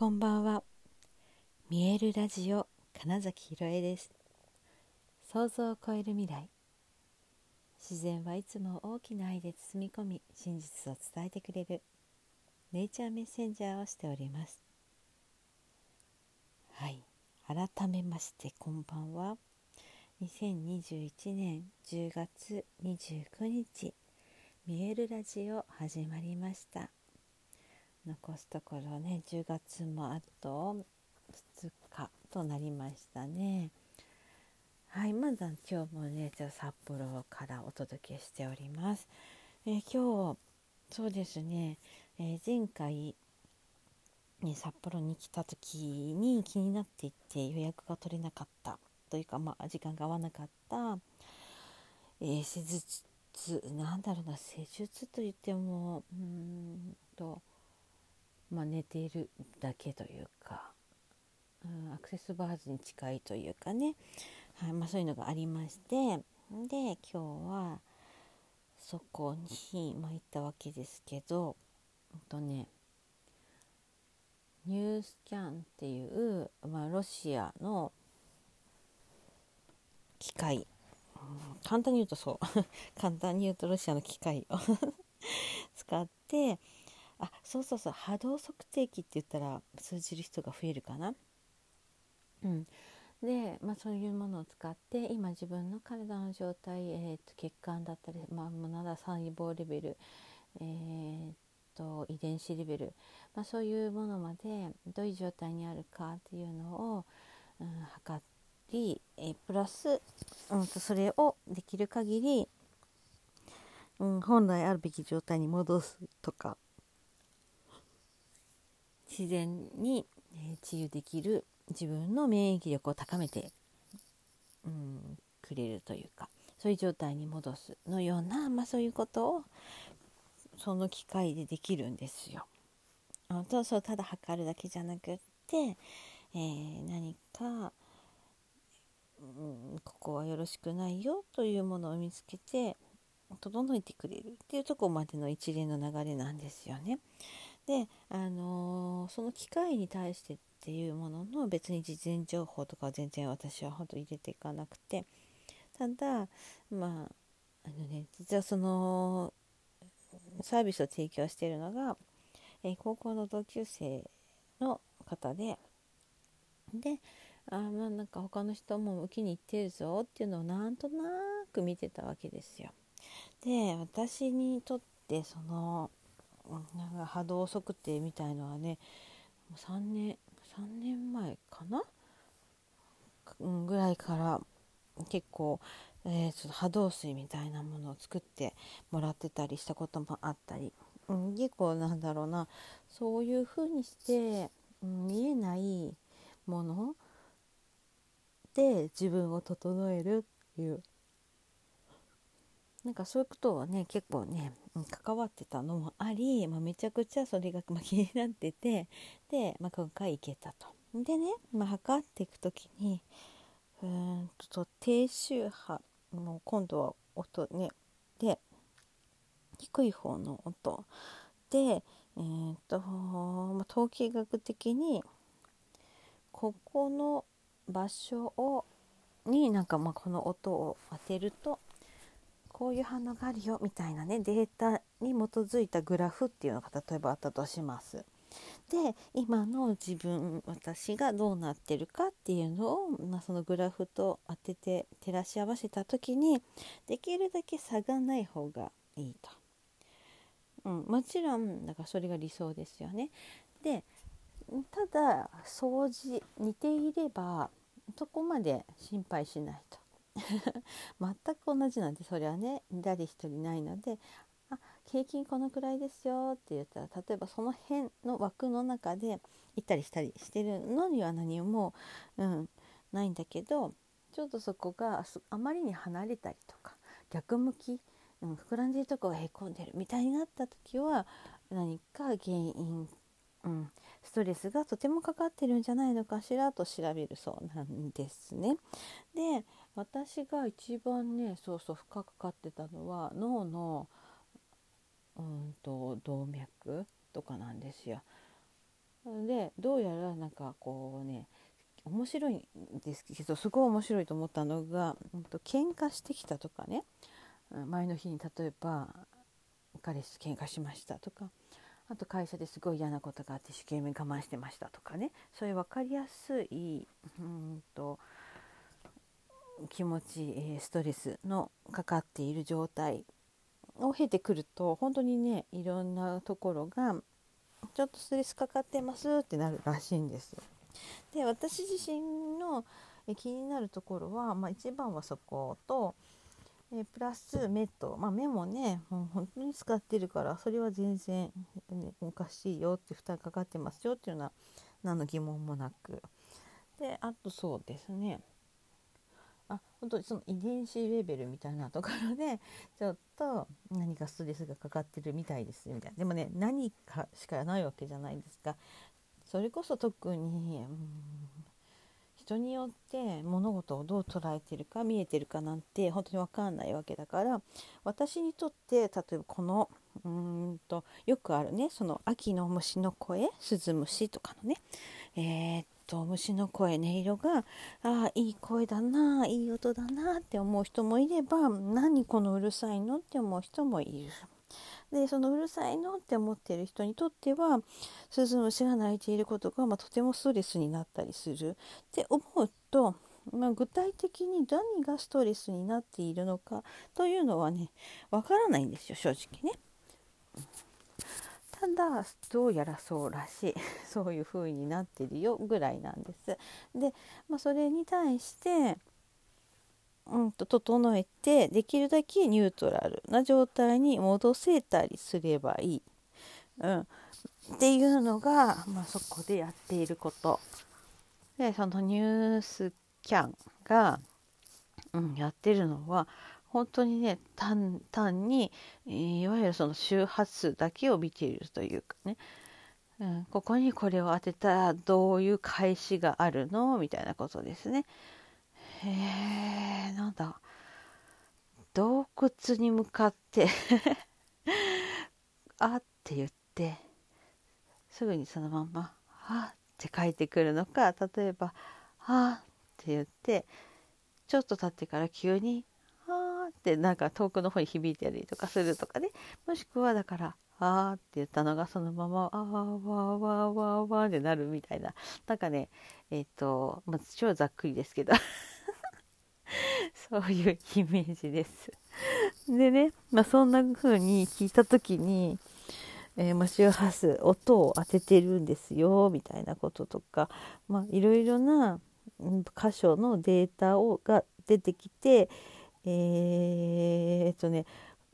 こんばんは。見えるラジオ金崎ひろえです。想像を超える未来。自然はいつも大きな愛で包み込み真実を伝えてくれる。ネイチャーメッセンジャーをしております。はい。改めましてこんばんは。2021年10月29日見えるラジオ始まりました。残すところね10月もあと2日となりましたね。はいまだ今日もねじゃ札幌からお届けしております、え、今日そうですね、えー、前回ね、札幌に来た時に気になっていて予約が取れなかったというか、まあ、時間が合わなかった、えー、施術なんだろうな施術といってもうんとまあ、寝ているだけというか、うん、アクセスバーズに近いというかね、はいまあ、そういうのがありましてで今日はそこに、まあ、行ったわけですけど、とね、ニュースキャンっていう、まあ、ロシアの機械、うん、簡単に言うとそう。簡単に言うとロシアの機械を 使ってあそうそうそう。波動測定器って言ったら通じる人が増えるかな？うん、で、まあ、そういうものを使って今自分の体の状態、えーと、血管だったり、まあ、まだ細胞レベル、えーと、遺伝子レベル、まあ、そういうものまでどういう状態にあるかっていうのを、うん、測り、え、プラス、うん、それをできる限り、うん、本来あるべき状態に戻すとか。自然に、治癒できる自分の免疫力を高めて、うん、くれるというかそういう状態に戻すのような、まあ、そういうことをその機械でできるんですよ。あそうそうただ測るだけじゃなくって、えー、何か、うん、ここはよろしくないよというものを見つけて整えてくれるっていうとこまでの一連の流れなんですよね。で、あのー、その機械に対してっていうものの別に事前情報とかは全然私はほんと入れていかなくてただまああのね実はそのサービスを提供しているのが、えー、高校の同級生の方でであまあなんか他の人も受けに行ってるぞっていうのをなんとなく見てたわけですよ。で私にとってそのなんか波動測定みたいのはね3年3年前かな、うん、ぐらいから結構、えー、ちょっと波動水みたいなものを作ってもらってたりしたこともあったり、うん、結構なんだろうな。そういうふうにして、見えないもので自分を整えるっていうなんかそういうことをね結構ね関わってたのもあり、まあ、めちゃくちゃそれが、まあ気になっててで、まあ、今回行けたと。でね、まあ、測っていく時にうんと低周波の今度は音ねで低い方の音で、えーとまあ、統計学的にここの場所をになんかまあこの音を当てるとこういう反応があるよみたいなねデータに基づいたグラフっていうのが例えばあったとします。で今の自分私がどうなってるかっていうのを、まあ、そのグラフと当てて照らし合わせた時にできるだけ差がない方がいいと。うん、もちろんだからそれが理想ですよね。でただ掃除似ていればそこまで心配しないと。全く同じなんでそれはね誰一人ないのであ平均このくらいですよって言ったら例えばその辺の枠の中で行ったりしたりしてるのには何も、うん、ないんだけどちょっとそこがあまりに離れたりとか逆向き、うん、膨らんでるとこがへこんでるみたいになった時は何か原因、うん、ストレスがとてもかかってるんじゃないのかしらと調べるそうなんですね。で私が一番ねそうそう深くかってたのは脳のうんと動脈とかなんですよ。でどうやらなんかこうね面白いんですけどすごい面白いと思ったのが、うんと、喧嘩してきたとかね。前の日に例えば彼氏喧嘩しましたとか。あと会社ですごい嫌なことがあって一生懸命我慢してましたとかね。そういう分かりやすいうんと気持ちストレスのかかっている状態を経てくると本当にねいろんなところがちょっとストレスかかってますってなるらしいんですよ。で私自身の気になるところは、まあ、一番はそことえプラス目と、まあ、目もねもう本当に使ってるからそれは全然、ね、おかしいよって負担かかってますよっていうのは何の疑問もなく。であとそうですね。本当にその遺伝子レベルみたいなところで ちょっと何かストレスがかかってるみたいですみたいな。でもね何かしかないわけじゃないですかそれこそ特に、人によって物事をどう捉えてるか見えてるかなんて本当に分かんないわけだから私にとって例えばこのうんとよくあるねその秋の虫の声スズムシとかのねえー、っと虫の声音色がああいい声だないい音だなって思う人もいれば何このうるさいのって思う人もいる。でそのうるさいのって思ってる人にとってはスズムシが鳴いていることが、まあ、とてもストレスになったりするって思うと、まあ、具体的に何がストレスになっているのかというのはねわからないんですよ正直ね。ただどうやらそうらしい。そういう風になってるよぐらいなんです。で、まあ、それに対してうんと整えてできるだけニュートラルな状態に戻せたりすればいい、うん、っていうのが、まあ、そこでやっていること。でそのニュースキャンが、うん、やってるのは本当にね単にいわゆるその周波数だけを見ているというかね、うん、ここにこれを当てたらどういう返しがあるのみたいなことですね。えー、なんだ洞窟に向かって あって言ってすぐにそのまんま「は」って書いてくるのか例えば「は」って言ってちょっと経ってから急に「」ってなんか遠くの方に響いてたりとかするとかね。もしくはだから「あーって言ったのがそのまま「あーわーわーわーわー」ってなるみたいな。なんかねえっ、ー、と、まあ、超ざっくりですけど。そういうイメージです。でね、まあ、そんな風に聞いた時に、えー、マシューハス音を当ててるんですよみたいなこととか、まあ、いろいろな箇所のデータをが出てきてえー、っとね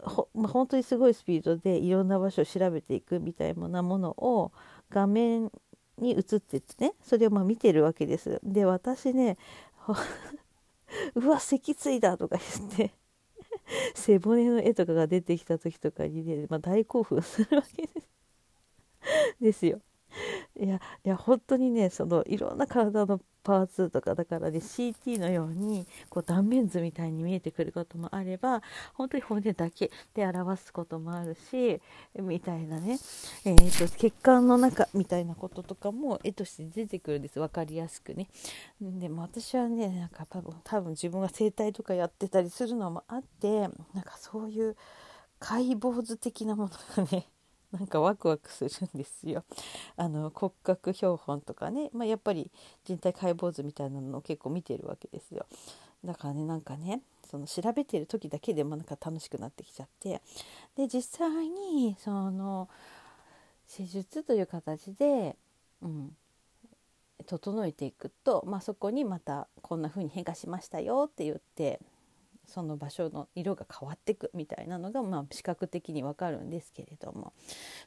ほ、まあ、本当にすごいスピードでいろんな場所を調べていくみたいなものを画面に映っててねそれをま見てるわけです。で私ね うわ脊椎だとか言って背骨の絵とかが出てきた時とかにね、まあ、大興奮するわけです ですよ。いやいや本当にねそのいろんな体のパーツとかだからね CT のようにこう断面図みたいに見えてくることもあれば本当に骨だけで表すこともあるしみたいなね、えーと、血管の中みたいなこととかも絵として出てくるんです分かりやすくね。でも私はねなんか多分多分自分が整体とかやってたりするのもあってなんかそういう解剖図的なものがねなんかワクワクするんですよ。あの骨格標本とかね、まあ、やっぱり人体解剖図みたいなのを結構見てるわけですよ。だからねなんかねその調べてる時だけでもなんか楽しくなってきちゃってで実際にその施術という形で、うん、整えていくと、まあ、そこにまたこんな風に変化しましたよって言ってその場所の色が変わってくみたいなのが、まあ、視覚的にわかるんですけれども。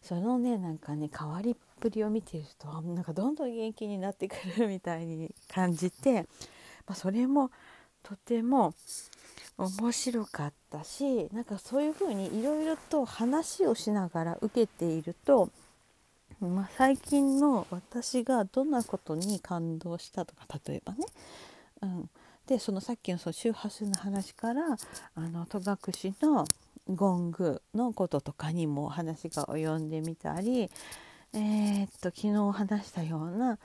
そのねなんかね変わりっぷりを見てるとなんかどんどん元気になってくるみたいに感じて、まあ、それもとても面白かったしなんかそういうふうにいろいろと話をしながら受けていると、まあ、最近の私がどんなことに感動したとか例えばね、うん、でそのさっきのその周波数の話からあの戸隠のゴングのこととかにも話が及んでみたり、えー、っと昨日話したような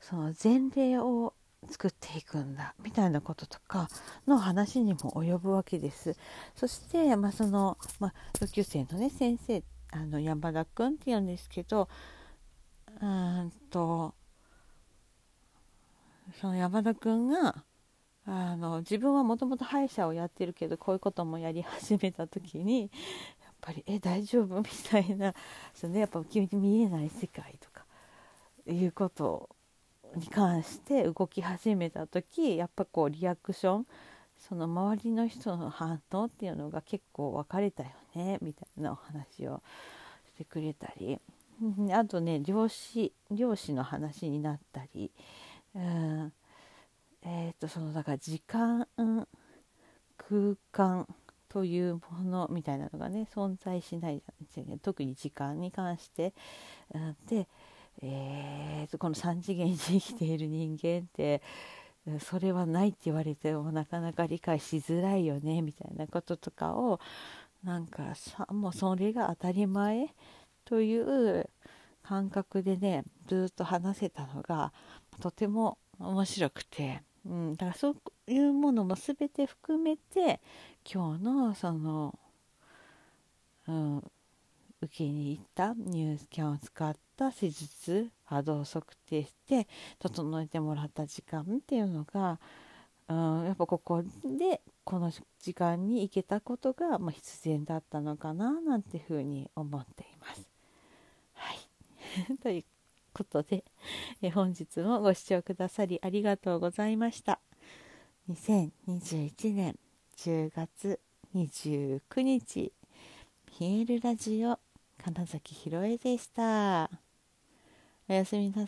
その前例を作っていくんだみたいなこととかの話にも及ぶわけです。そして、まあ、その、まあ、同級生のね先生あの山田君って言うんですけどうんとその山田君があの自分はもともと歯医者をやってるけどこういうこともやり始めた時にやっぱり「え大丈夫? 」みたいなその、ね、やっぱ君に見えない世界とかいうことに関して動き始めた時やっぱこうリアクションその周りの人の反応っていうのが結構分かれたよねみたいなお話をしてくれたり。あとね漁師漁師の話になったり、うん。えーと、そのだから時間空間というものみたいなのがね存在しないじゃないですか特に時間に関して。で、えーと、この3次元に生きている人間ってそれはないって言われてもなかなか理解しづらいよねみたいなこととかをなんかさもうそれが当たり前という感覚でねずっと話せたのがとても面白くてうん、だからそういうものも全て含めて今日のその、うん、受けに行ったニュースキャンを使った施術波動測定して整えてもらった時間っていうのが、うん、やっぱここでこの時間に行けたことが、まあ、必然だったのかななんていうふうに思っています。はいということで、え本日もご視聴くださりありがとうございました。2021年10月29日、ピエールラジオ、金崎ひろえでした。おやすみな